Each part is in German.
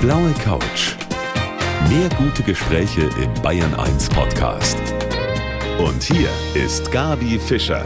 blaue Couch. Mehr gute Gespräche im Bayern 1 Podcast. Und hier ist Gabi Fischer.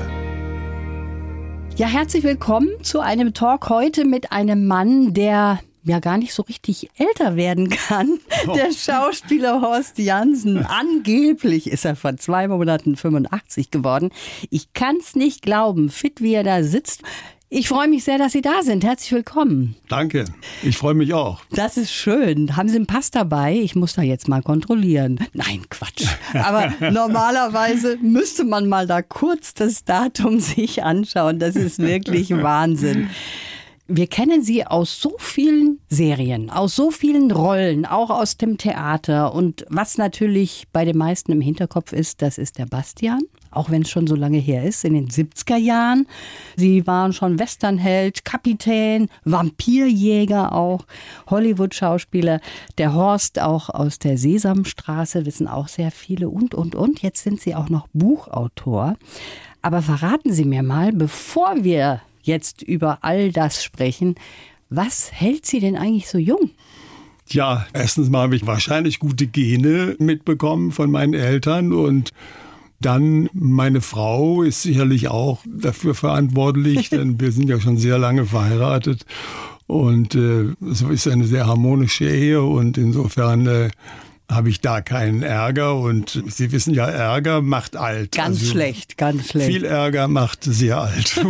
Ja, herzlich willkommen zu einem Talk heute mit einem Mann, der ja gar nicht so richtig älter werden kann. Der Schauspieler Horst Jansen. Angeblich ist er vor zwei Monaten 85 geworden. Ich kann es nicht glauben, fit wie er da sitzt. Ich freue mich sehr, dass Sie da sind. Herzlich willkommen. Danke. Ich freue mich auch. Das ist schön. Haben Sie einen Pass dabei? Ich muss da jetzt mal kontrollieren. Nein, Quatsch. Aber normalerweise müsste man mal da kurz das Datum sich anschauen. Das ist wirklich Wahnsinn. Wir kennen sie aus so vielen Serien, aus so vielen Rollen, auch aus dem Theater. Und was natürlich bei den meisten im Hinterkopf ist, das ist der Bastian auch wenn es schon so lange her ist, in den 70er Jahren. Sie waren schon Westernheld, Kapitän, Vampirjäger auch, Hollywood-Schauspieler. Der Horst auch aus der Sesamstraße, wissen auch sehr viele und, und, und. Jetzt sind Sie auch noch Buchautor. Aber verraten Sie mir mal, bevor wir jetzt über all das sprechen, was hält Sie denn eigentlich so jung? Ja, erstens mal habe ich wahrscheinlich gute Gene mitbekommen von meinen Eltern und dann meine Frau ist sicherlich auch dafür verantwortlich, denn wir sind ja schon sehr lange verheiratet und äh, so ist eine sehr harmonische Ehe und insofern äh, habe ich da keinen Ärger und Sie wissen ja, Ärger macht alt. Ganz also schlecht, ganz schlecht. Viel Ärger macht sehr alt.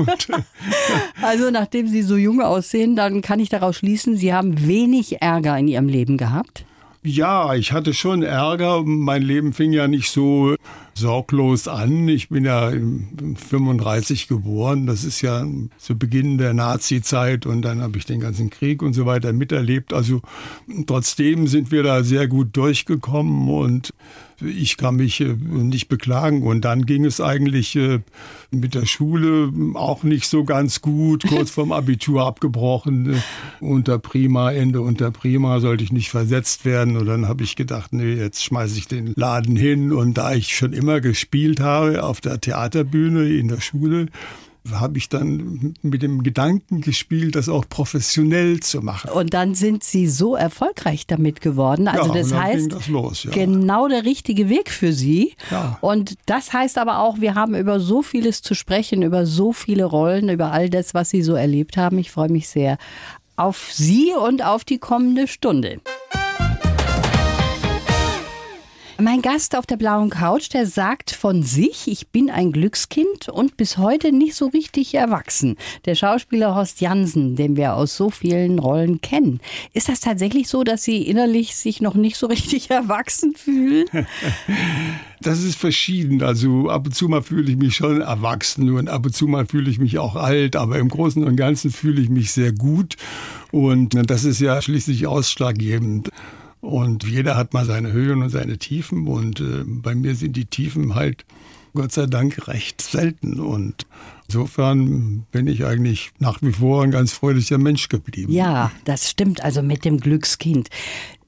also nachdem Sie so jung aussehen, dann kann ich daraus schließen, Sie haben wenig Ärger in Ihrem Leben gehabt. Ja, ich hatte schon Ärger. Mein Leben fing ja nicht so sorglos an. Ich bin ja 35 geboren. Das ist ja zu Beginn der Nazi-Zeit und dann habe ich den ganzen Krieg und so weiter miterlebt. Also trotzdem sind wir da sehr gut durchgekommen und ich kann mich äh, nicht beklagen. Und dann ging es eigentlich äh, mit der Schule auch nicht so ganz gut. Kurz vorm Abitur abgebrochen. Äh, unter Prima, Ende unter Prima sollte ich nicht versetzt werden. Und dann habe ich gedacht, nee, jetzt schmeiße ich den Laden hin. Und da ich schon immer gespielt habe auf der Theaterbühne in der Schule, habe ich dann mit dem Gedanken gespielt, das auch professionell zu machen. Und dann sind Sie so erfolgreich damit geworden. Also ja, das heißt, das los, ja. genau der richtige Weg für Sie. Ja. Und das heißt aber auch, wir haben über so vieles zu sprechen, über so viele Rollen, über all das, was Sie so erlebt haben. Ich freue mich sehr auf Sie und auf die kommende Stunde. Mein Gast auf der blauen Couch, der sagt von sich, ich bin ein Glückskind und bis heute nicht so richtig erwachsen. Der Schauspieler Horst Jansen, den wir aus so vielen Rollen kennen. Ist das tatsächlich so, dass Sie innerlich sich noch nicht so richtig erwachsen fühlen? Das ist verschieden. Also ab und zu mal fühle ich mich schon erwachsen und ab und zu mal fühle ich mich auch alt, aber im Großen und Ganzen fühle ich mich sehr gut und das ist ja schließlich ausschlaggebend. Und jeder hat mal seine Höhen und seine Tiefen. Und äh, bei mir sind die Tiefen halt Gott sei Dank recht selten. Und insofern bin ich eigentlich nach wie vor ein ganz fröhlicher Mensch geblieben. Ja, das stimmt also mit dem Glückskind.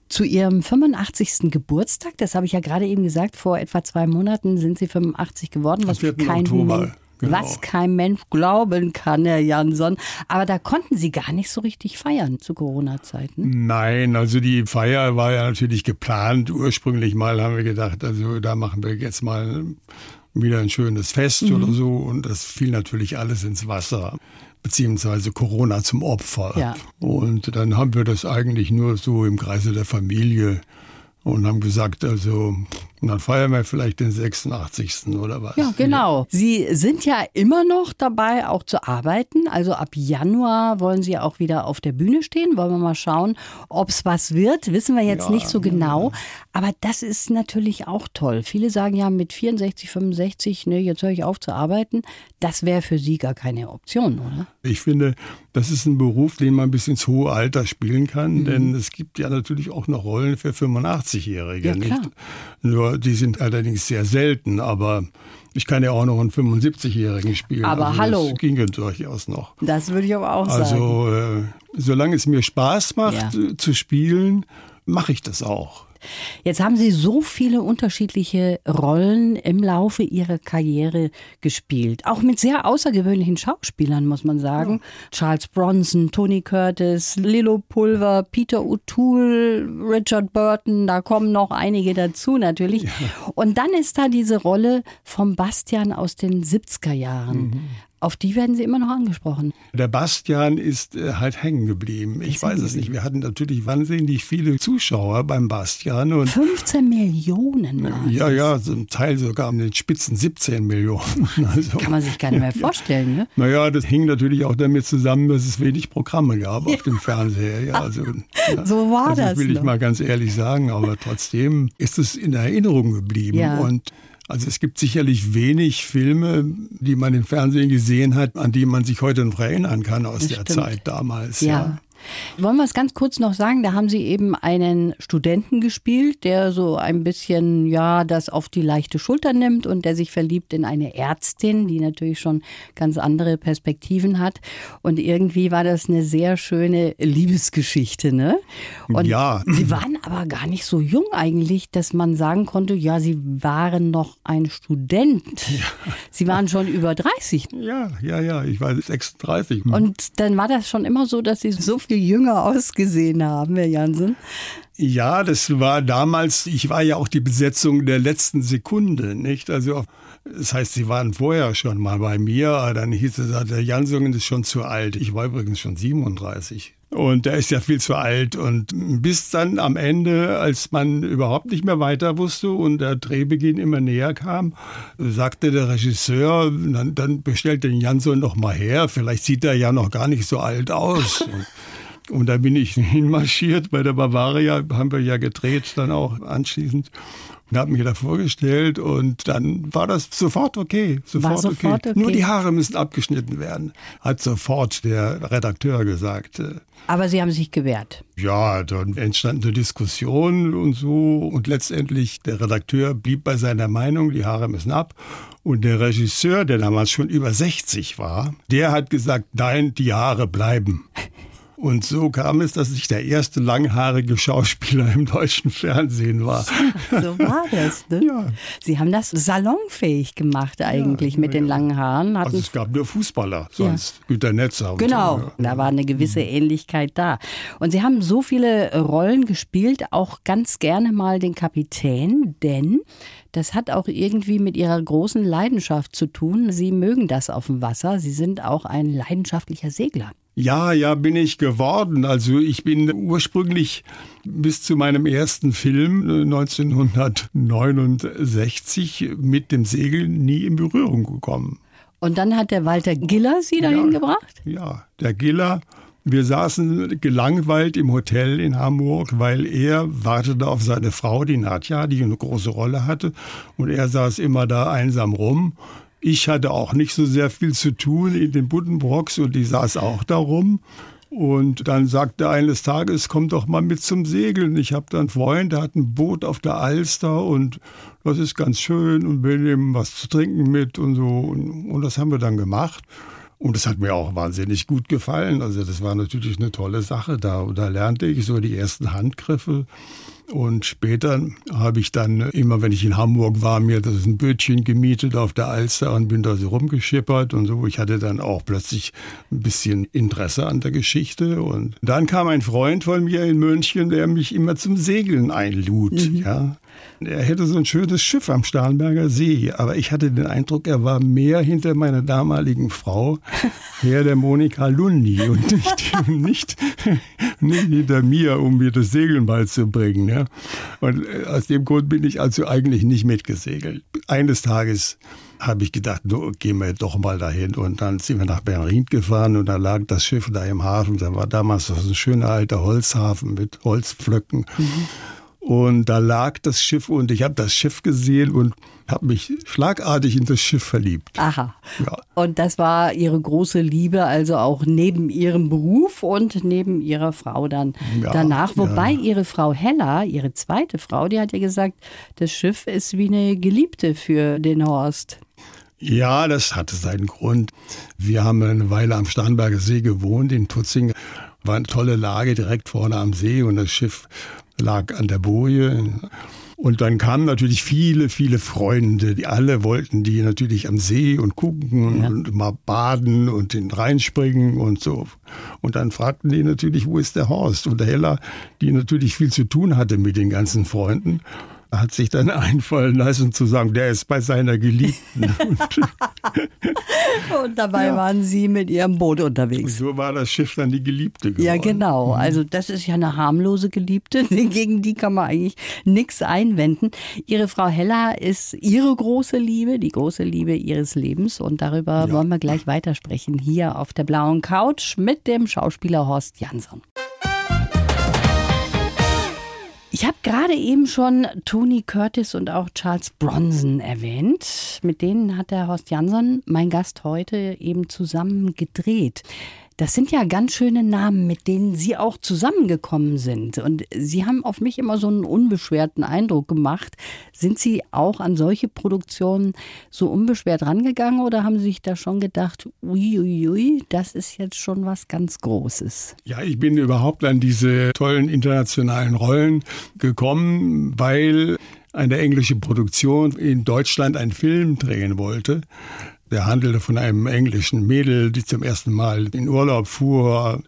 Zu Ihrem 85. Geburtstag, das habe ich ja gerade eben gesagt, vor etwa zwei Monaten sind Sie 85 geworden, was kein Oktober. Genau. Was kein Mensch glauben kann, Herr Jansson. Aber da konnten Sie gar nicht so richtig feiern zu Corona-Zeiten. Nein, also die Feier war ja natürlich geplant. Ursprünglich mal haben wir gedacht, also da machen wir jetzt mal wieder ein schönes Fest mhm. oder so. Und das fiel natürlich alles ins Wasser beziehungsweise Corona zum Opfer. Ja. Und dann haben wir das eigentlich nur so im Kreise der Familie und haben gesagt, also dann feiern wir vielleicht den 86. oder was. Ja, genau. Sie sind ja immer noch dabei, auch zu arbeiten. Also ab Januar wollen Sie auch wieder auf der Bühne stehen. Wollen wir mal schauen, ob es was wird. Wissen wir jetzt ja, nicht so genau. Aber das ist natürlich auch toll. Viele sagen ja mit 64, 65, ne, jetzt höre ich auf zu arbeiten. Das wäre für Sie gar keine Option, oder? Ich finde, das ist ein Beruf, den man bis ins hohe Alter spielen kann. Mhm. Denn es gibt ja natürlich auch noch Rollen für 85-Jährige. Ja, nicht nur, die sind allerdings sehr selten, aber ich kann ja auch noch einen 75-Jährigen spielen. Aber also hallo. Das ginge durchaus noch. Das würde ich aber auch also, sagen. Also, äh, solange es mir Spaß macht ja. Äh, zu spielen, mache ich das auch. Jetzt haben Sie so viele unterschiedliche Rollen im Laufe Ihrer Karriere gespielt. Auch mit sehr außergewöhnlichen Schauspielern, muss man sagen. Ja. Charles Bronson, Tony Curtis, Lilo Pulver, Peter O'Toole, Richard Burton, da kommen noch einige dazu natürlich. Ja. Und dann ist da diese Rolle vom Bastian aus den 70er Jahren. Mhm. Auf die werden Sie immer noch angesprochen. Der Bastian ist äh, halt hängen geblieben. Ich weiß es nicht. Wir hatten natürlich wahnsinnig viele Zuschauer beim Bastian. Und 15 Millionen. Ja, ja, zum Teil sogar in den Spitzen 17 Millionen. Also, kann man sich gar nicht mehr vorstellen. Ne? Naja, das hing natürlich auch damit zusammen, dass es wenig Programme gab auf dem Fernseher. Ja, also, ja, so war also das. will noch. ich mal ganz ehrlich sagen. Aber trotzdem ist es in Erinnerung geblieben. Ja. Und also es gibt sicherlich wenig Filme, die man im Fernsehen gesehen hat, an die man sich heute noch erinnern kann aus das der stimmt. Zeit damals. Ja. ja. Wollen wir es ganz kurz noch sagen? Da haben Sie eben einen Studenten gespielt, der so ein bisschen, ja, das auf die leichte Schulter nimmt und der sich verliebt in eine Ärztin, die natürlich schon ganz andere Perspektiven hat. Und irgendwie war das eine sehr schöne Liebesgeschichte, ne? Und ja. Sie waren aber gar nicht so jung eigentlich, dass man sagen konnte, ja, Sie waren noch ein Student. Ja. Sie waren schon über 30. Ja, ja, ja, ich war 36. Und dann war das schon immer so, dass Sie so viel jünger ausgesehen haben, Herr Jansen. Ja, das war damals, ich war ja auch die Besetzung der letzten Sekunde, nicht? Also, das heißt, sie waren vorher schon mal bei mir, dann hieß es, der Jansungen ist schon zu alt. Ich war übrigens schon 37. Und der ist ja viel zu alt. Und bis dann am Ende, als man überhaupt nicht mehr weiter wusste und der Drehbeginn immer näher kam, sagte der Regisseur, dann, dann bestellt den Jansson noch mal her. Vielleicht sieht er ja noch gar nicht so alt aus. Und da bin ich hinmarschiert bei der Bavaria, haben wir ja gedreht dann auch anschließend und habe mich da vorgestellt und dann war das sofort okay. Sofort, sofort okay. okay. Nur die Haare müssen abgeschnitten werden, hat sofort der Redakteur gesagt. Aber Sie haben sich gewehrt. Ja, dann entstand eine Diskussion und so und letztendlich der Redakteur blieb bei seiner Meinung, die Haare müssen ab. Und der Regisseur, der damals schon über 60 war, der hat gesagt, nein, die Haare bleiben. Und so kam es, dass ich der erste langhaarige Schauspieler im deutschen Fernsehen war. So war das, ne? Ja. Sie haben das salonfähig gemacht eigentlich ja, mit ja, den langen Haaren. Hatten also es gab nur Fußballer, sonst Günter Netzer. genau, so, da war eine gewisse mhm. Ähnlichkeit da. Und Sie haben so viele Rollen gespielt, auch ganz gerne mal den Kapitän, denn das hat auch irgendwie mit Ihrer großen Leidenschaft zu tun. Sie mögen das auf dem Wasser. Sie sind auch ein leidenschaftlicher Segler. Ja, ja, bin ich geworden. Also ich bin ursprünglich bis zu meinem ersten Film 1969 äh, mit dem Segel nie in Berührung gekommen. Und dann hat der Walter Giller Sie dahin ja, gebracht? Ja, der Giller. Wir saßen gelangweilt im Hotel in Hamburg, weil er wartete auf seine Frau, die Nadja, die eine große Rolle hatte. Und er saß immer da einsam rum. Ich hatte auch nicht so sehr viel zu tun in den Buddenbrocks und die saß auch darum. Und dann sagte eines Tages, komm doch mal mit zum Segeln. Ich habe da einen Freund, der hat ein Boot auf der Alster und das ist ganz schön und will ihm was zu trinken mit und so. Und, und das haben wir dann gemacht. Und das hat mir auch wahnsinnig gut gefallen. Also das war natürlich eine tolle Sache da. Da lernte ich so die ersten Handgriffe. Und später habe ich dann immer, wenn ich in Hamburg war, mir das ein Bötchen gemietet auf der Alster und bin da so rumgeschippert und so. Ich hatte dann auch plötzlich ein bisschen Interesse an der Geschichte. Und dann kam ein Freund von mir in München, der mich immer zum Segeln einlud. Mhm. Ja. Er hätte so ein schönes Schiff am Starnberger See, aber ich hatte den Eindruck, er war mehr hinter meiner damaligen Frau, her der Monika Lundi und nicht, nicht, nicht hinter mir, um mir das Segeln beizubringen. Ja. Und äh, aus dem Grund bin ich also eigentlich nicht mitgesegelt. Eines Tages habe ich gedacht, no, gehen wir doch mal dahin. Und dann sind wir nach Berlin gefahren und da lag das Schiff da im Hafen. Da war damals so ein schöner alter Holzhafen mit Holzpflöcken. Mhm. Und da lag das Schiff und ich habe das Schiff gesehen und habe mich schlagartig in das Schiff verliebt. Aha. Ja. Und das war Ihre große Liebe, also auch neben Ihrem Beruf und neben Ihrer Frau dann ja, danach. Wobei ja. Ihre Frau Hella, Ihre zweite Frau, die hat ja gesagt, das Schiff ist wie eine Geliebte für den Horst. Ja, das hatte seinen Grund. Wir haben eine Weile am Starnberger See gewohnt, in Tutzing War eine tolle Lage direkt vorne am See und das Schiff lag an der Boje. Und dann kamen natürlich viele, viele Freunde, die alle wollten die natürlich am See und gucken ja. und mal baden und in reinspringen und so. Und dann fragten die natürlich, wo ist der Horst? Und der Hella, die natürlich viel zu tun hatte mit den ganzen Freunden, hat sich dann einfallen lassen zu sagen, der ist bei seiner Geliebten. und dabei ja. waren Sie mit Ihrem Boot unterwegs. So war das Schiff dann die Geliebte geworden. Ja, genau. Mhm. Also das ist ja eine harmlose Geliebte. Gegen die kann man eigentlich nichts einwenden. Ihre Frau Hella ist Ihre große Liebe, die große Liebe Ihres Lebens. Und darüber ja. wollen wir gleich weitersprechen. Hier auf der blauen Couch mit dem Schauspieler Horst Jansson. Ich habe gerade eben schon Tony Curtis und auch Charles Bronson erwähnt. Mit denen hat der Horst Jansson, mein Gast heute, eben zusammen gedreht. Das sind ja ganz schöne Namen, mit denen Sie auch zusammengekommen sind. Und Sie haben auf mich immer so einen unbeschwerten Eindruck gemacht. Sind Sie auch an solche Produktionen so unbeschwert rangegangen oder haben Sie sich da schon gedacht, uiuiui, ui, das ist jetzt schon was ganz Großes? Ja, ich bin überhaupt an diese tollen internationalen Rollen gekommen, weil eine englische Produktion in Deutschland einen Film drehen wollte. Der handelte von einem englischen Mädel, die zum ersten Mal in Urlaub fuhr.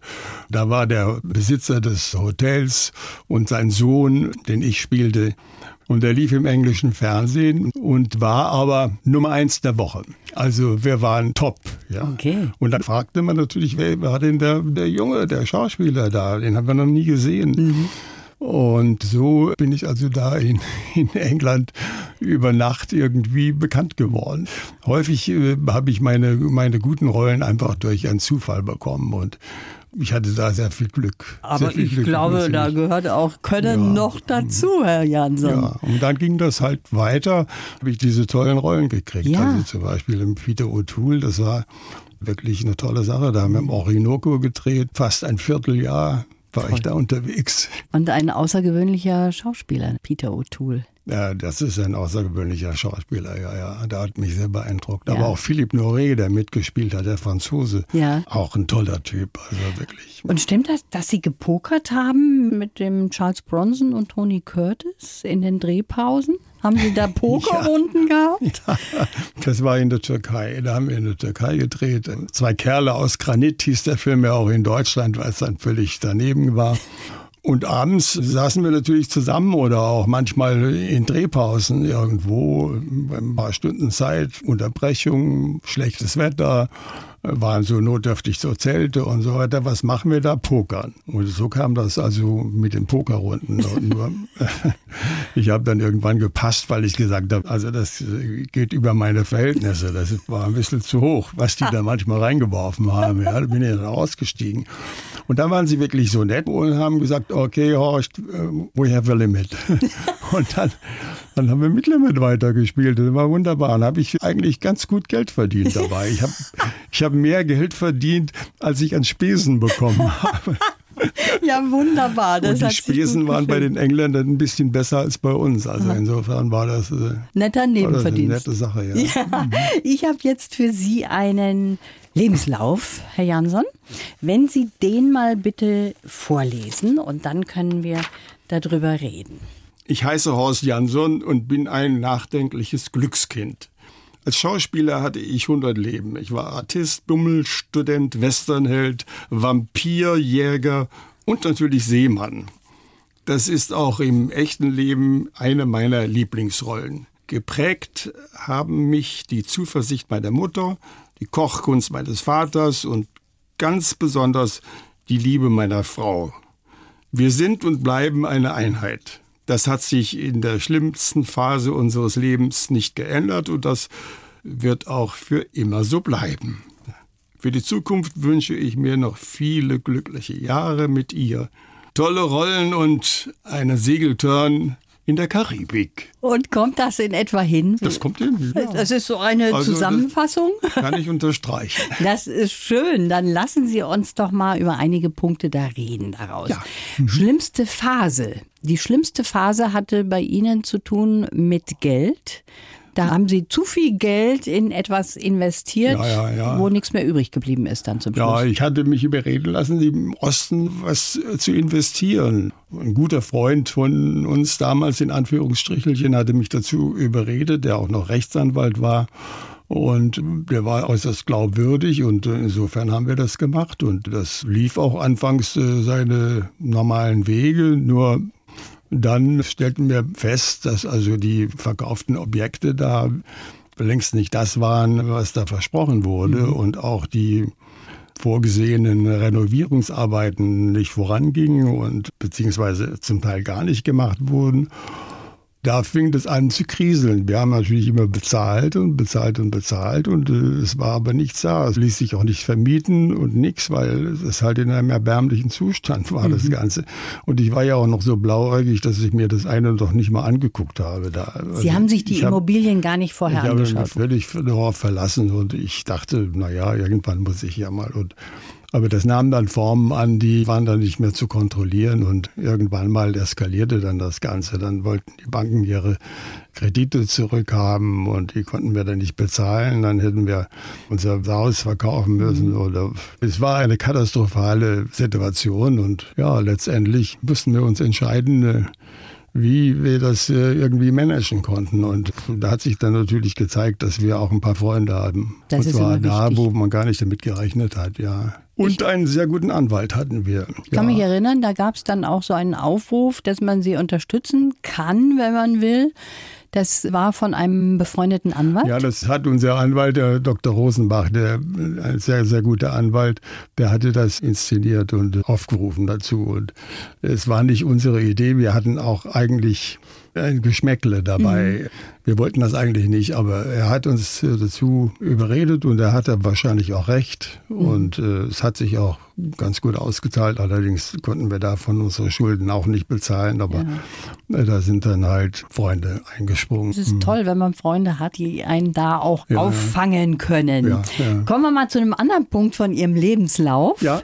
Da war der Besitzer des Hotels und sein Sohn, den ich spielte. Und er lief im englischen Fernsehen und war aber Nummer eins der Woche. Also wir waren top. Ja. Okay. Und dann fragte man natürlich, wer war denn der, der Junge, der Schauspieler da? Den haben wir noch nie gesehen. Mhm. Und so bin ich also da in, in England über Nacht irgendwie bekannt geworden. Häufig äh, habe ich meine, meine guten Rollen einfach durch einen Zufall bekommen und ich hatte da sehr viel Glück. Aber viel ich Glück, glaube, da gehört auch Können ja. noch dazu, Herr Jansson. Ja, und dann ging das halt weiter, habe ich diese tollen Rollen gekriegt. Ja. Also zum Beispiel im Peter O'Toole, das war wirklich eine tolle Sache. Da haben wir im Orinoco gedreht, fast ein Vierteljahr war Toll. ich da unterwegs. Und ein außergewöhnlicher Schauspieler, Peter O'Toole. Ja, das ist ein außergewöhnlicher Schauspieler, ja, ja. Der hat mich sehr beeindruckt. Ja. Aber auch Philippe Noré, der mitgespielt hat, der Franzose. Ja. Auch ein toller Typ, also wirklich. Und stimmt das, dass Sie gepokert haben mit dem Charles Bronson und Tony Curtis in den Drehpausen? Haben Sie da Pokerrunden ja. gehabt? Ja, das war in der Türkei. Da haben wir in der Türkei gedreht. Zwei Kerle aus Granit hieß der Film ja auch in Deutschland, weil es dann völlig daneben war. Und abends saßen wir natürlich zusammen oder auch manchmal in Drehpausen irgendwo, ein paar Stunden Zeit, Unterbrechung, schlechtes Wetter, waren so notdürftig so Zelte und so weiter. Was machen wir da? Pokern. Und so kam das also mit den Pokerrunden. Nur, ich habe dann irgendwann gepasst, weil ich gesagt habe, also das geht über meine Verhältnisse. Das war ein bisschen zu hoch, was die da manchmal reingeworfen haben. Ja, da bin ich dann ausgestiegen. Und dann waren sie wirklich so nett und haben gesagt, okay, Horst, we have a limit. und dann, dann haben wir mit Limit weitergespielt. Das war wunderbar. Dann habe ich eigentlich ganz gut Geld verdient dabei. Ich habe ich hab mehr Geld verdient, als ich an Spesen bekommen habe. Ja, wunderbar. Das und die Spesen waren bei den Engländern ein bisschen besser als bei uns. Also insofern war das, äh, Netter Nebenverdienst. Das eine nette Sache. Ja. ja mhm. Ich habe jetzt für Sie einen Lebenslauf, Herr Jansson. Wenn Sie den mal bitte vorlesen und dann können wir darüber reden. Ich heiße Horst Jansson und bin ein nachdenkliches Glückskind. Als Schauspieler hatte ich 100 Leben. Ich war Artist, Bummelstudent, Westernheld, Vampir, Jäger und natürlich Seemann. Das ist auch im echten Leben eine meiner Lieblingsrollen. Geprägt haben mich die Zuversicht meiner Mutter, die Kochkunst meines Vaters und ganz besonders die Liebe meiner Frau. Wir sind und bleiben eine Einheit. Das hat sich in der schlimmsten Phase unseres Lebens nicht geändert und das wird auch für immer so bleiben. Für die Zukunft wünsche ich mir noch viele glückliche Jahre mit ihr, tolle Rollen und einen Segeltörn in der Karibik. Und kommt das in etwa hin? Das kommt hin. Ja. Das ist so eine also Zusammenfassung. kann ich unterstreichen. Das ist schön. Dann lassen Sie uns doch mal über einige Punkte da reden daraus. Ja. Mhm. Schlimmste Phase. Die schlimmste Phase hatte bei Ihnen zu tun mit Geld. Da haben Sie zu viel Geld in etwas investiert, Ja, ja, ja. wo nichts mehr übrig geblieben ist dann zum Schluss. Ja, ich hatte mich überreden lassen, im Osten was zu investieren. Ein guter Freund von uns damals, in Anführungsstrichelchen, hatte mich dazu überredet, der auch noch Rechtsanwalt war. Und der war äußerst glaubwürdig und insofern haben wir das gemacht. Und das lief auch anfangs äh, seine normalen Wege. Nur dann stellten wir fest, dass also die verkauften Objekte da längst nicht das waren, was da versprochen wurde. Und auch die vorgesehenen Renovierungsarbeiten nicht vorangingen und beziehungsweise zum Teil gar nicht gemacht wurden. Da fing es an zu kriseln. Wir haben natürlich immer bezahlt und bezahlt und bezahlt und äh, es war aber nichts da. Es ließ sich auch nicht vermieten und nichts, weil es halt in einem erbärmlichen Zustand war, das Ganze. Und ich war ja auch noch so blauäugig, dass ich mir das eine doch nicht mal angeguckt habe. Da. Sie Also haben sich die ich hab- Immobilien gar nicht vorher ich habe mich angeschaut. völlig darauf verlassen und ich dachte, naja, irgendwann muss ich ja mal. Und, aber das nahm dann Formen an, die waren dann nicht mehr zu kontrollieren und irgendwann mal eskalierte dann das Ganze. Dann wollten die Banken ihre Kredite zurückhaben und die konnten wir dann nicht bezahlen. Dann hätten wir unser Haus verkaufen müssen oder es war eine katastrophale Situation und ja, letztendlich mussten wir uns entscheiden, äh, wie wir das äh, irgendwie managen konnten. Und da hat sich dann natürlich gezeigt, dass wir auch ein paar Freunde haben. Das und ist zwar da, wo man gar nicht damit gerechnet hat, ja. Und einen sehr guten Anwalt hatten wir. Ich kann ja. mich erinnern, da gab es dann auch so einen Aufruf, dass man sie unterstützen kann, wenn man will. Das war von einem befreundeten Anwalt. Ja, das hat unser Anwalt, der Dr. Rosenbach, der ein sehr, sehr guter Anwalt, der hatte das inszeniert und aufgerufen dazu. Und es war nicht unsere Idee. Wir hatten auch eigentlich ein Geschmäckle dabei. Wir wollten das eigentlich nicht, aber er hat uns äh, dazu überredet und er hatte wahrscheinlich auch recht. Und äh, es hat sich auch ganz gut ausgezahlt. Allerdings konnten wir davon unsere Schulden auch nicht bezahlen, aber äh, da sind dann halt Freunde eingesprungen. Es ist toll, wenn man Freunde hat, die einen da auch Ja, ja. auffangen können. Ja, ja. Kommen wir mal zu einem anderen Punkt von Ihrem Lebenslauf. Ja.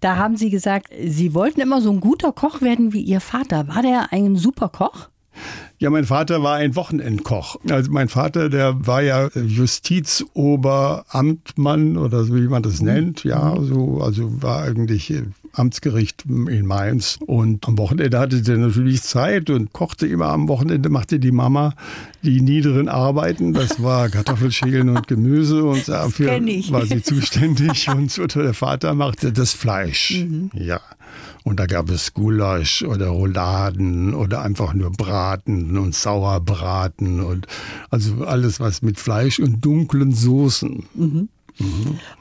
Da haben Sie gesagt, Sie wollten immer so ein guter Koch werden wie Ihr Vater. War der ein super Koch? Ja, mein Vater war ein Wochenendkoch. Also mein Vater, der war ja Justizoberamtmann oder so wie man das nennt. Ja, so, also war eigentlich äh, Amtsgericht in Mainz. Und am Wochenende hatte der natürlich Zeit und kochte immer am Wochenende, machte die Mama die niederen Arbeiten. Das war Kartoffelschälen und Gemüse und dafür war sie zuständig. Und der Vater machte das Fleisch. Ja. Und da gab es Gulasch oder Rouladen oder einfach nur Braten und Sauerbraten und also alles was mit Fleisch und dunklen Soßen.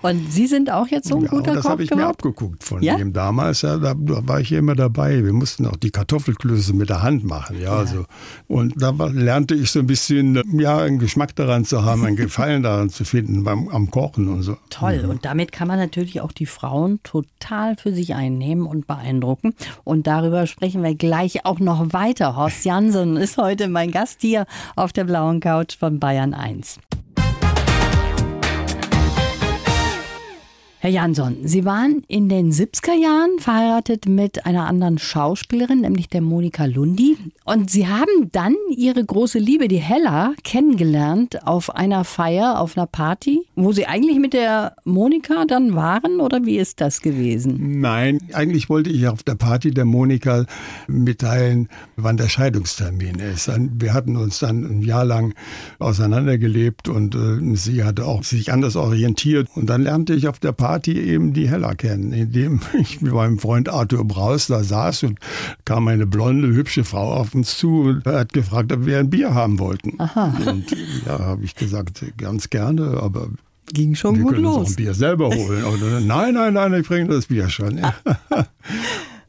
Und Sie sind auch jetzt so ein Ja, guter und das Koch habe ich mir geworden? abgeguckt von Ja? dem damals. Ja, da, war ich ja immer dabei. Wir mussten auch die Kartoffelklöße mit der Hand machen. Ja, Also, und da lernte ich so ein bisschen, ja, einen Geschmack daran zu haben, einen Gefallen daran zu finden beim, am Kochen und so. Toll. Und damit kann man natürlich auch die Frauen total für sich einnehmen und beeindrucken. Und darüber sprechen wir gleich auch noch weiter. Horst Jansen ist heute mein Gast hier auf der blauen Couch von Bayern 1. Herr Jansson, Sie waren in den 70er Jahren verheiratet mit einer anderen Schauspielerin, nämlich der Monika Lundi. Und Sie haben dann Ihre große Liebe, die Hella, kennengelernt auf einer Feier, auf einer Party, wo Sie eigentlich mit der Monika dann waren oder wie ist das gewesen? Nein, eigentlich wollte ich auf der Party der Monika mitteilen, wann der Scheidungstermin ist. Wir hatten uns dann ein Jahr lang auseinandergelebt und äh, sie hatte auch sich anders orientiert. Und dann lernte ich auf der Party eben die Hella kennen, indem ich mit meinem Freund Arthur Braus da saß und kam eine blonde, hübsche Frau auf uns zu und hat gefragt, ob wir ein Bier haben wollten. Aha. Und ja, habe ich gesagt, ganz gerne, aber Ging schon wir gut können uns auch los. ein Bier selber holen. Oder, nein, nein, nein, ich bringe das Bier schon.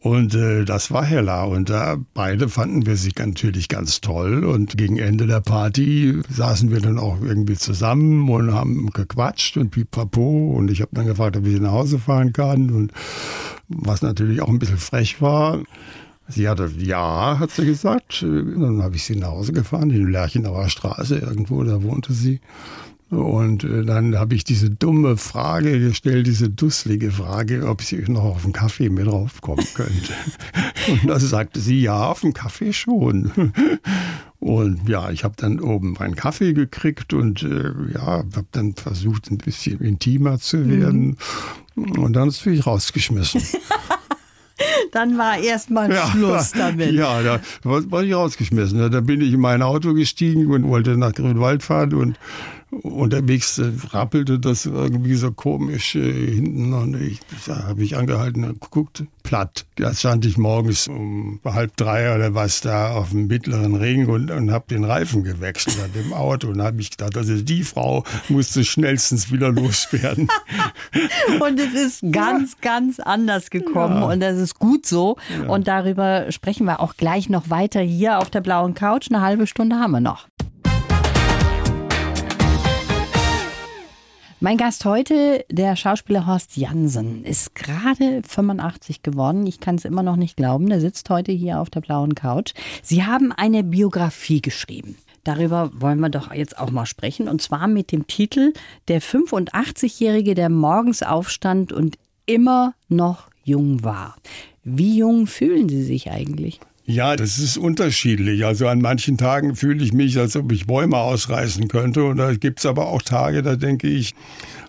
Und äh, das war Hella. Und da beide fanden wir sie natürlich ganz toll. Und gegen Ende der Party saßen wir dann auch irgendwie zusammen und haben gequatscht und pipapo. Und ich habe dann gefragt, ob ich nach Hause fahren kann. Und was natürlich auch ein bisschen frech war. Sie hatte, ja, hat sie gesagt. Dann habe ich sie nach Hause gefahren, in Lerchenauer Straße irgendwo, da wohnte sie. Und äh, dann habe ich diese dumme Frage gestellt, diese dusselige Frage, ob sie noch auf einen Kaffee mit draufkommen könnte. Und da sagte sie, ja, auf einen Kaffee schon. Und ja, ich habe dann oben meinen Kaffee gekriegt und äh, ja, habe dann versucht, ein bisschen intimer zu werden. Mhm. Und dann ist mich rausgeschmissen. dann war erstmal ja, Schluss damit. Ja, da war ich rausgeschmissen. Da bin ich in mein Auto gestiegen und wollte nach Grünwald fahren und unterwegs äh, rappelte das irgendwie so komisch äh, hinten und ich, da habe ich angehalten und geguckt, platt. Da stand ich morgens um halb drei oder was da auf dem mittleren Ring und, und habe den Reifen gewechselt an dem Auto und habe ich gedacht, also die Frau musste schnellstens wieder loswerden. und es ist ganz, ganz anders gekommen ja. und das ist gut so ja. und darüber sprechen wir auch gleich noch weiter hier auf der blauen Couch. Eine halbe Stunde haben wir noch. Mein Gast heute, der Schauspieler Horst Jansen, ist gerade 85 geworden. Ich kann es immer noch nicht glauben. Der sitzt heute hier auf der blauen Couch. Sie haben eine Biografie geschrieben. Darüber wollen wir doch jetzt auch mal sprechen. Und zwar mit dem Titel Der 85-Jährige, der morgens aufstand und immer noch jung war. Wie jung fühlen Sie sich eigentlich? Ja, das ist unterschiedlich. Also an manchen Tagen fühle ich mich, als ob ich Bäume ausreißen könnte. Und da gibt es aber auch Tage, da denke ich,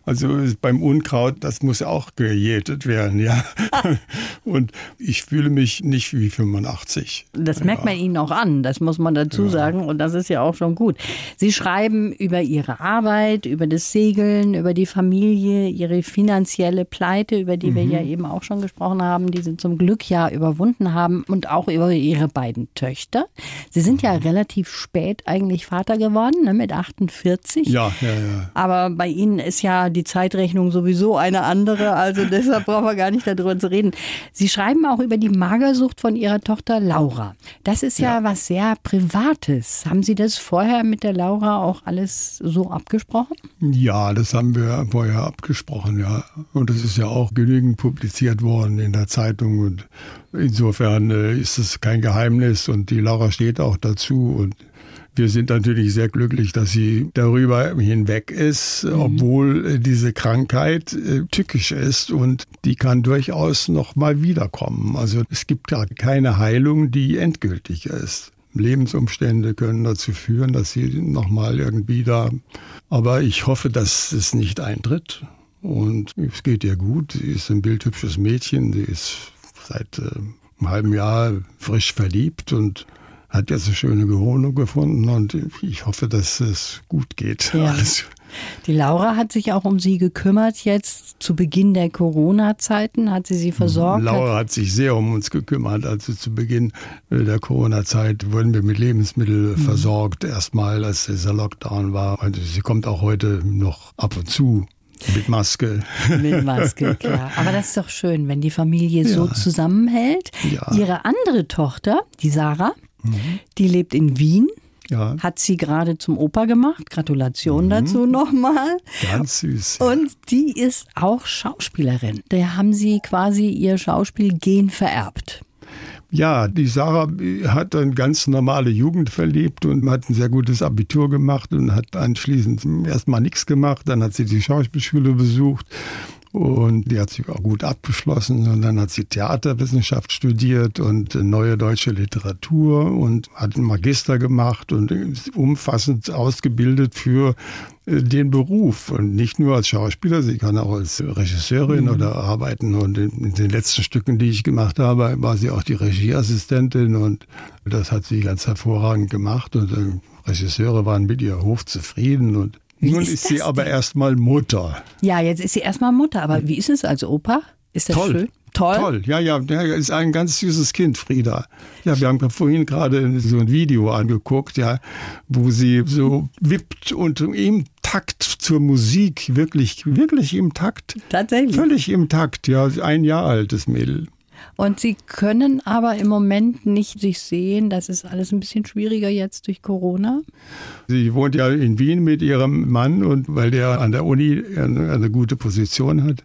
also beim Unkraut, das muss auch gejätet werden, ja. Und ich fühle mich nicht wie 85. Das merkt man Ihnen auch an, das muss man dazu ja. sagen. Und das ist ja auch schon gut. Sie schreiben über Ihre Arbeit, über das Segeln, über die Familie, Ihre finanzielle Pleite, über die mhm. wir ja eben auch schon gesprochen haben, die Sie zum Glück ja überwunden haben und auch über Ihre beiden Töchter. Sie sind ja mhm. relativ spät eigentlich Vater geworden, ne, mit 48. Ja, ja, ja. Aber bei Ihnen ist ja die Zeitrechnung sowieso eine andere, also deshalb brauchen wir gar nicht darüber zu reden. Sie schreiben auch über die Magersucht von Ihrer Tochter Laura. Das ist ja, ja was sehr Privates. Haben Sie das vorher mit der Laura auch alles so abgesprochen? Ja, das haben wir vorher abgesprochen, ja. Und es ist ja auch genügend publiziert worden in der Zeitung und insofern äh, ist es kein Geheimnis und die Laura steht auch dazu und wir sind natürlich sehr glücklich, dass sie darüber hinweg ist, mhm. obwohl diese Krankheit äh, tückisch ist und die kann durchaus noch mal wiederkommen. Also es gibt da keine Heilung, die endgültig ist. Lebensumstände können dazu führen, dass sie noch mal irgendwie da. Aber ich hoffe, dass es nicht eintritt. Und es geht ihr gut. Sie ist ein bildhübsches Mädchen. Sie ist seit äh, einem halben Jahr frisch verliebt und hat jetzt eine schöne Wohnung gefunden und ich hoffe, dass es gut geht. Ja. Alles. Die Laura hat sich auch um Sie gekümmert jetzt zu Beginn der Corona-Zeiten. Hat sie Sie versorgt? Laura hat sich sehr um uns gekümmert. Also zu Beginn der Corona-Zeit wurden wir mit Lebensmitteln mhm. versorgt. Erstmal, als dieser Lockdown war. Also sie kommt auch heute noch ab und zu mit Maske. Mit Maske, klar. Aber das ist doch schön, wenn die Familie ja. so zusammenhält. Ja. Ihre andere Tochter, die Sarah, Mhm. Die lebt in Wien. Ja. Hat sie gerade zum Opa gemacht. Gratulation mhm. dazu nochmal. Ganz süß. Ja. Und die ist auch Schauspielerin. Da haben sie quasi ihr Schauspielgen vererbt. Ja, die Sarah hat eine ganz normale Jugend verlebt und hat ein sehr gutes Abitur gemacht und hat anschließend erstmal nichts gemacht. Dann hat sie die Schauspielschule besucht und die hat sich auch gut abgeschlossen. Und dann hat sie Theaterwissenschaft studiert und neue deutsche Literatur und hat einen Magister gemacht und ist umfassend ausgebildet für äh, den Beruf und nicht nur als Schauspieler, sie kann auch als Regisseurin mhm. oder arbeiten und in den letzten Stücken, die ich gemacht habe, war sie auch die Regieassistentin und das hat sie ganz hervorragend gemacht und die Regisseure waren mit ihr hochzufrieden und wie Nun ist, ist sie aber erstmal Mutter. Ja, jetzt ist sie erstmal Mutter. Aber wie ist es als Opa? Ist das Toll. schön? Toll. Toll, ja, ja, der ist ein ganz süßes Kind, Frieda. Ja, wir haben vorhin gerade so ein Video angeguckt, ja, wo sie so wippt und im Takt zur Musik, wirklich, wirklich im Takt. Tatsächlich. Völlig im Takt, ja, ein Jahr altes Mädel. Und Sie können aber im Moment nicht sich sehen, das ist alles ein bisschen schwieriger jetzt durch Corona. Sie wohnt ja in Wien mit ihrem Mann und weil der an der Uni eine, eine gute Position hat.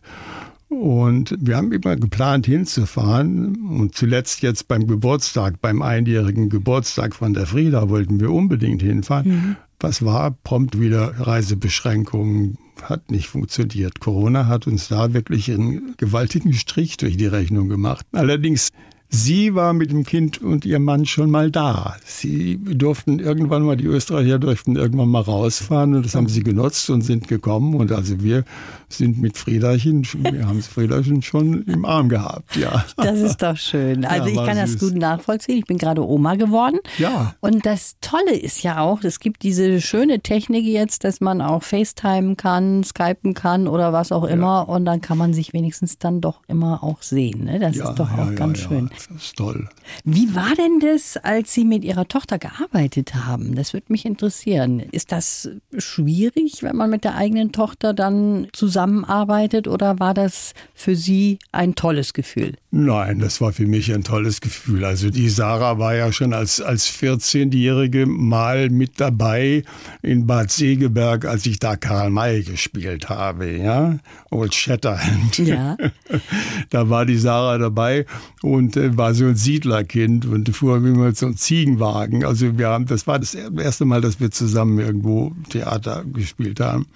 Und wir haben immer geplant hinzufahren. Und zuletzt jetzt beim Geburtstag, beim einjährigen Geburtstag von der Frieda wollten wir unbedingt hinfahren. Mhm. Was war? Prompt wieder Reisebeschränkungen, hat nicht funktioniert. Corona hat uns da wirklich einen gewaltigen Strich durch die Rechnung gemacht. Allerdings Sie war mit dem Kind und ihrem Mann schon mal da. Sie durften irgendwann mal, die Österreicher durften irgendwann mal rausfahren und das haben sie genutzt und sind gekommen. Und also wir sind mit Friederchen, wir haben Friederchen schon im Arm gehabt, ja. Das ist doch schön. Also ja, ich kann süß. das gut nachvollziehen. Ich bin gerade Oma geworden. Ja. Und das Tolle ist ja auch, es gibt diese schöne Technik jetzt, dass man auch FaceTime kann, Skypen kann oder was auch immer. Ja. Und dann kann man sich wenigstens dann doch immer auch sehen. Ne? Das ja, ist doch auch ganz schön. Das ist toll. Wie war denn das, als Sie mit Ihrer Tochter gearbeitet haben? Das würde mich interessieren. Ist das schwierig, wenn man mit der eigenen Tochter dann zusammenarbeitet oder war das für Sie ein tolles Gefühl? Nein, das war für mich ein tolles Gefühl. Also die Sarah war ja schon als, als 14-Jährige mal mit dabei in Bad Segeberg, als ich da Karl May gespielt habe, ja, Old Shatterhand. Ja. da war die Sarah dabei und äh, war so ein Siedlerkind und fuhr wie mit so einem Ziegenwagen. Also wir haben, das war das erste Mal, dass wir zusammen irgendwo Theater gespielt haben.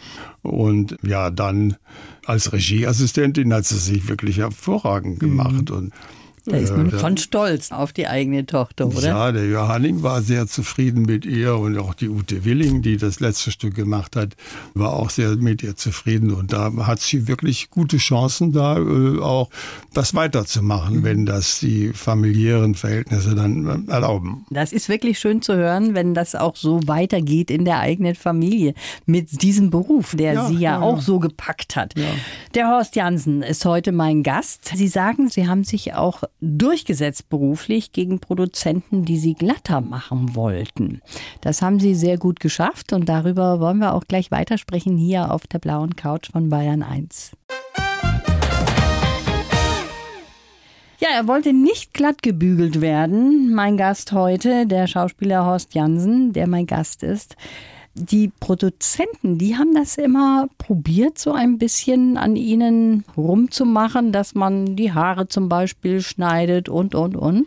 Und ja, dann als Regieassistentin hat sie sich wirklich hervorragend gemacht. Mhm. Und da ist man schon stolz auf die eigene Tochter, oder? Ja, der Johanning war sehr zufrieden mit ihr und auch die Ute Willing, die das letzte Stück gemacht hat, war auch sehr mit ihr zufrieden. Und da hat sie wirklich gute Chancen, da äh, auch das weiterzumachen, mhm. wenn das die familiären Verhältnisse dann äh, erlauben. Das ist wirklich schön zu hören, wenn das auch so weitergeht in der eigenen Familie mit diesem Beruf, der ja, sie ja, ja auch ja. so gepackt hat. Der Horst Jansen ist heute mein Gast. Sie sagen, Sie haben sich auch durchgesetzt beruflich gegen Produzenten, die sie glatter machen wollten. Das haben sie sehr gut geschafft und darüber wollen wir auch gleich weitersprechen hier auf der blauen Couch von Bayern 1. Ja, er wollte nicht glatt gebügelt werden. Mein Gast heute, der Schauspieler Horst Jansen, der mein Gast ist die Produzenten, die haben das immer probiert, so ein bisschen an ihnen rumzumachen, dass man die Haare zum Beispiel schneidet und, und, und.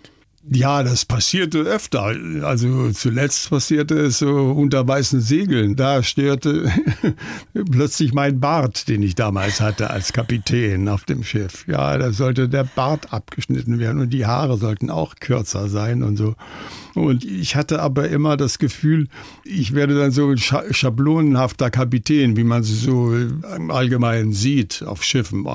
Ja, das passierte öfter. Also zuletzt passierte es so unter weißen Segeln. Da störte plötzlich mein Bart, den ich damals hatte als Kapitän auf dem Schiff. Ja, da sollte der Bart abgeschnitten werden und die Haare sollten auch kürzer sein und so. Und ich hatte aber immer das Gefühl, ich werde dann so ein schablonenhafter Kapitän, wie man sie so im Allgemeinen sieht auf Schiffen.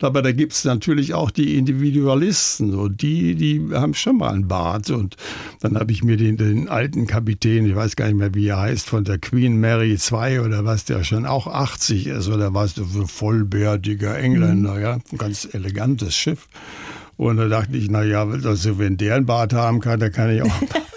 Aber da gibt es natürlich auch die Individualisten, so die, die haben schon mal einen Bart. Und dann habe ich mir den, den alten Kapitän, ich weiß gar nicht mehr, wie er heißt, von der Queen Mary II oder was, der schon auch 80 ist oder was, so vollbärtiger Engländer, mhm. ja, ein ganz elegantes Schiff. Und da dachte ich, na ja, also wenn der einen Bart haben kann, dann kann ich auch.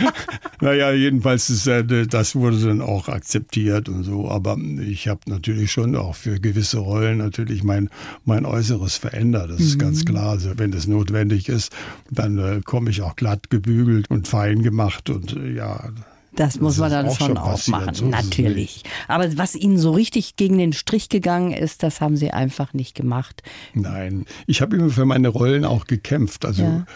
naja, jedenfalls ist das wurde dann auch akzeptiert und so. Aber ich habe natürlich schon auch für gewisse Rollen natürlich mein, mein Äußeres verändert. Das ist mhm. ganz klar. Also wenn das notwendig ist, dann äh, komme ich auch glatt gebügelt und fein gemacht und äh, ja. Das muss man dann auch schon, auch machen, so natürlich. Aber was Ihnen so richtig gegen den Strich gegangen ist, das haben Sie einfach nicht gemacht. Nein, ich habe immer für meine Rollen auch gekämpft. Also ja.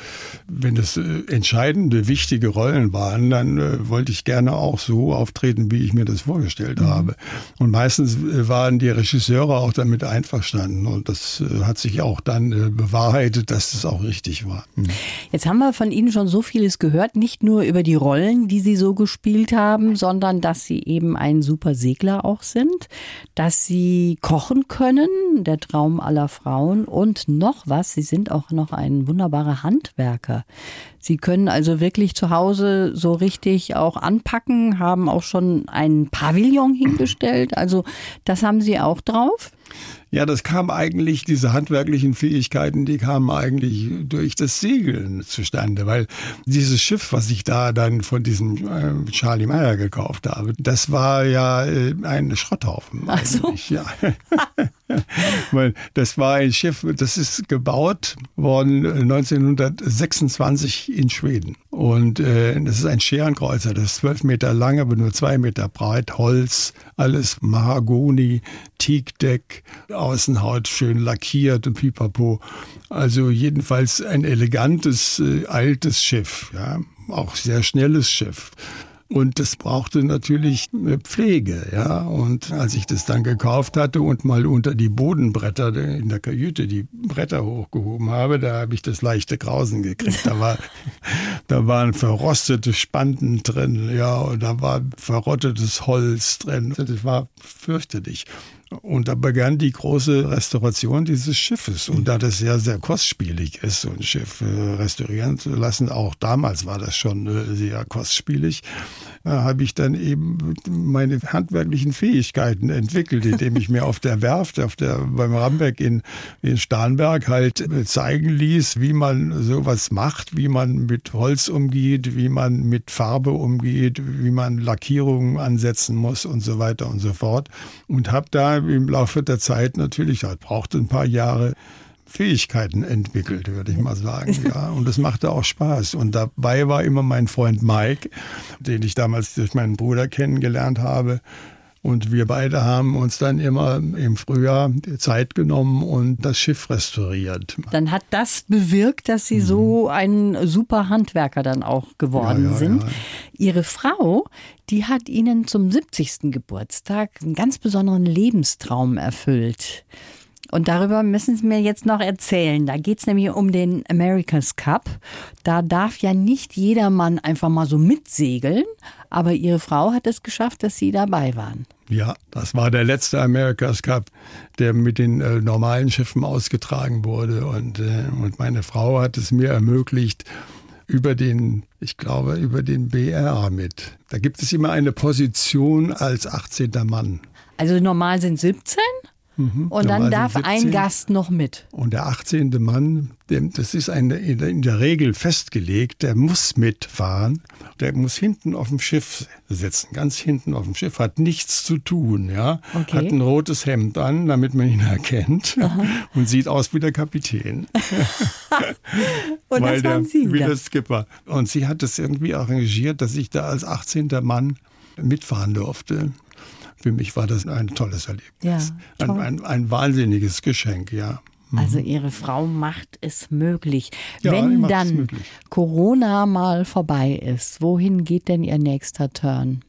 wenn es äh, entscheidende, wichtige Rollen waren, dann äh, wollte ich gerne auch so auftreten, wie ich mir das vorgestellt mhm. habe. Und meistens äh, waren die Regisseure auch damit einverstanden. Und das äh, hat sich auch dann äh, bewahrheitet, dass das auch richtig war. Mhm. Jetzt haben wir von Ihnen schon so vieles gehört, nicht nur über die Rollen, die Sie so gespielt gespielt haben, sondern dass sie eben ein super Segler auch sind, dass sie kochen können, der Traum aller Frauen und noch was, sie sind auch noch ein wunderbarer Handwerker. Sie können also wirklich zu Hause so richtig auch anpacken, haben auch schon einen Pavillon hingestellt, also das haben Sie auch drauf? Ja, das kam eigentlich, diese handwerklichen Fähigkeiten, die kamen eigentlich durch das Segeln zustande, weil dieses Schiff, was ich da dann von diesem äh, Charlie Meyer gekauft habe, das war ja äh, ein Schrotthaufen. Ach so. Ja. das war ein Schiff, das ist gebaut worden 1926 in Schweden. Und äh, das ist ein Scherenkreuzer, das ist zwölf Meter lang, aber nur zwei Meter breit, Holz, alles Mahagoni, Teakdeck, Außenhaut schön lackiert und pipapo. Also jedenfalls ein elegantes, äh, altes Schiff, ja, auch sehr schnelles Schiff. Und das brauchte natürlich Pflege, ja. Und als ich das dann gekauft hatte und mal unter die Bodenbretter in der Kajüte die Bretter hochgehoben habe, da habe ich das leichte Grausen gekriegt. Da war, da waren verrostete Spanten drin, ja, und da war verrottetes Holz drin. Das war fürchterlich. Und da begann die große Restauration dieses Schiffes. Und da das sehr, sehr kostspielig ist, so ein Schiff äh, restaurieren zu lassen, auch damals war das schon äh, sehr kostspielig, äh, habe ich dann eben meine handwerklichen Fähigkeiten entwickelt, indem ich mir auf der Werft, auf der, beim Ramberg in, in Starnberg halt zeigen ließ, wie man sowas macht, wie man mit Holz umgeht, wie man mit Farbe umgeht, wie man Lackierungen ansetzen muss und so weiter und so fort. Und habe da im Laufe der Zeit natürlich, halt brauchte ein paar Jahre, Fähigkeiten entwickelt, würde ich mal sagen. Ja, und es machte auch Spaß. Und dabei war immer mein Freund Mike, den ich damals durch meinen Bruder kennengelernt habe. Und wir beide haben uns dann immer im Frühjahr Zeit genommen und das Schiff restauriert. Dann hat das bewirkt, dass Sie so ein super Handwerker dann auch geworden Ja, ja, sind. ja. Ihre Frau, die hat Ihnen zum 70. Geburtstag einen ganz besonderen Lebenstraum erfüllt. Und darüber müssen Sie mir jetzt noch erzählen. Da geht es nämlich um den America's Cup. Da darf ja nicht jedermann einfach mal so mitsegeln. Aber Ihre Frau hat es geschafft, dass Sie dabei waren. Ja, das war der letzte America's Cup, der mit den äh, normalen Schiffen ausgetragen wurde. Und, äh, und meine Frau hat es mir ermöglicht, über den, ich glaube, über den BR mit. Da gibt es immer eine Position als 18. Mann. Also normal sind 17 und dann normal darf sind ein 17. Gast noch mit. Und der 18. Mann, das ist eine, in der- Regel festgelegt, der muss mitfahren. Der muss hinten auf dem Schiff sitzen, ganz hinten auf dem Schiff, hat nichts zu tun, ja. Okay. Hat ein rotes Hemd an, damit man ihn erkennt und sieht aus wie der Kapitän. Und weil das waren Sie. wie der Skipper. Und sie hat es irgendwie arrangiert, dass ich da als 18. Mann mitfahren durfte. Für mich war das ein tolles Erlebnis. Ja, ein, toll. ein, ein wahnsinniges Geschenk, ja. Also Ihre Frau macht es möglich. Ja, Wenn dann möglich. Corona mal vorbei ist, wohin geht denn Ihr nächster Turn?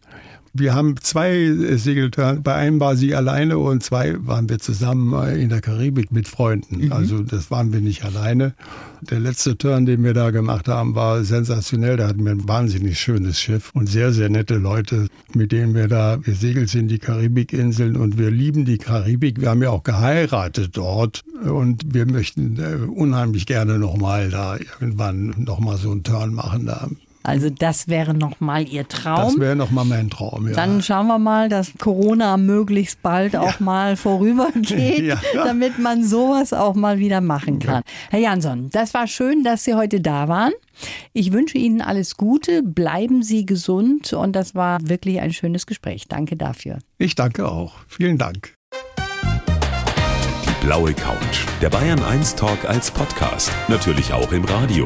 Wir haben zwei äh, Segeltörn. Bei einem war sie alleine und zwei waren wir zusammen äh, in der Karibik mit Freunden. Also das waren wir nicht alleine. Der letzte Turn, den wir da gemacht haben, war sensationell. Da hatten wir ein wahnsinnig schönes Schiff und sehr, sehr nette Leute, mit denen wir da gesegelt sind, die Karibikinseln. Und wir lieben die Karibik. Wir haben ja auch geheiratet dort und wir möchten äh, unheimlich gerne nochmal da irgendwann nochmal so einen Turn machen da. Also das wäre noch mal Ihr Das Traum. wäre nochmal mein Traum. Ja. Dann schauen wir mal, dass Corona möglichst bald auch mal vorübergeht, Ja. damit man sowas auch mal wieder machen kann. Herr Jansson, das war schön, dass Sie heute da waren. Ich wünsche Ihnen alles Gute, bleiben Sie gesund und das war wirklich ein schönes Gespräch. Danke dafür. Ich danke auch. Vielen Dank. Die blaue Couch. Der Bayern 1 Talk als Podcast. Natürlich auch im Radio.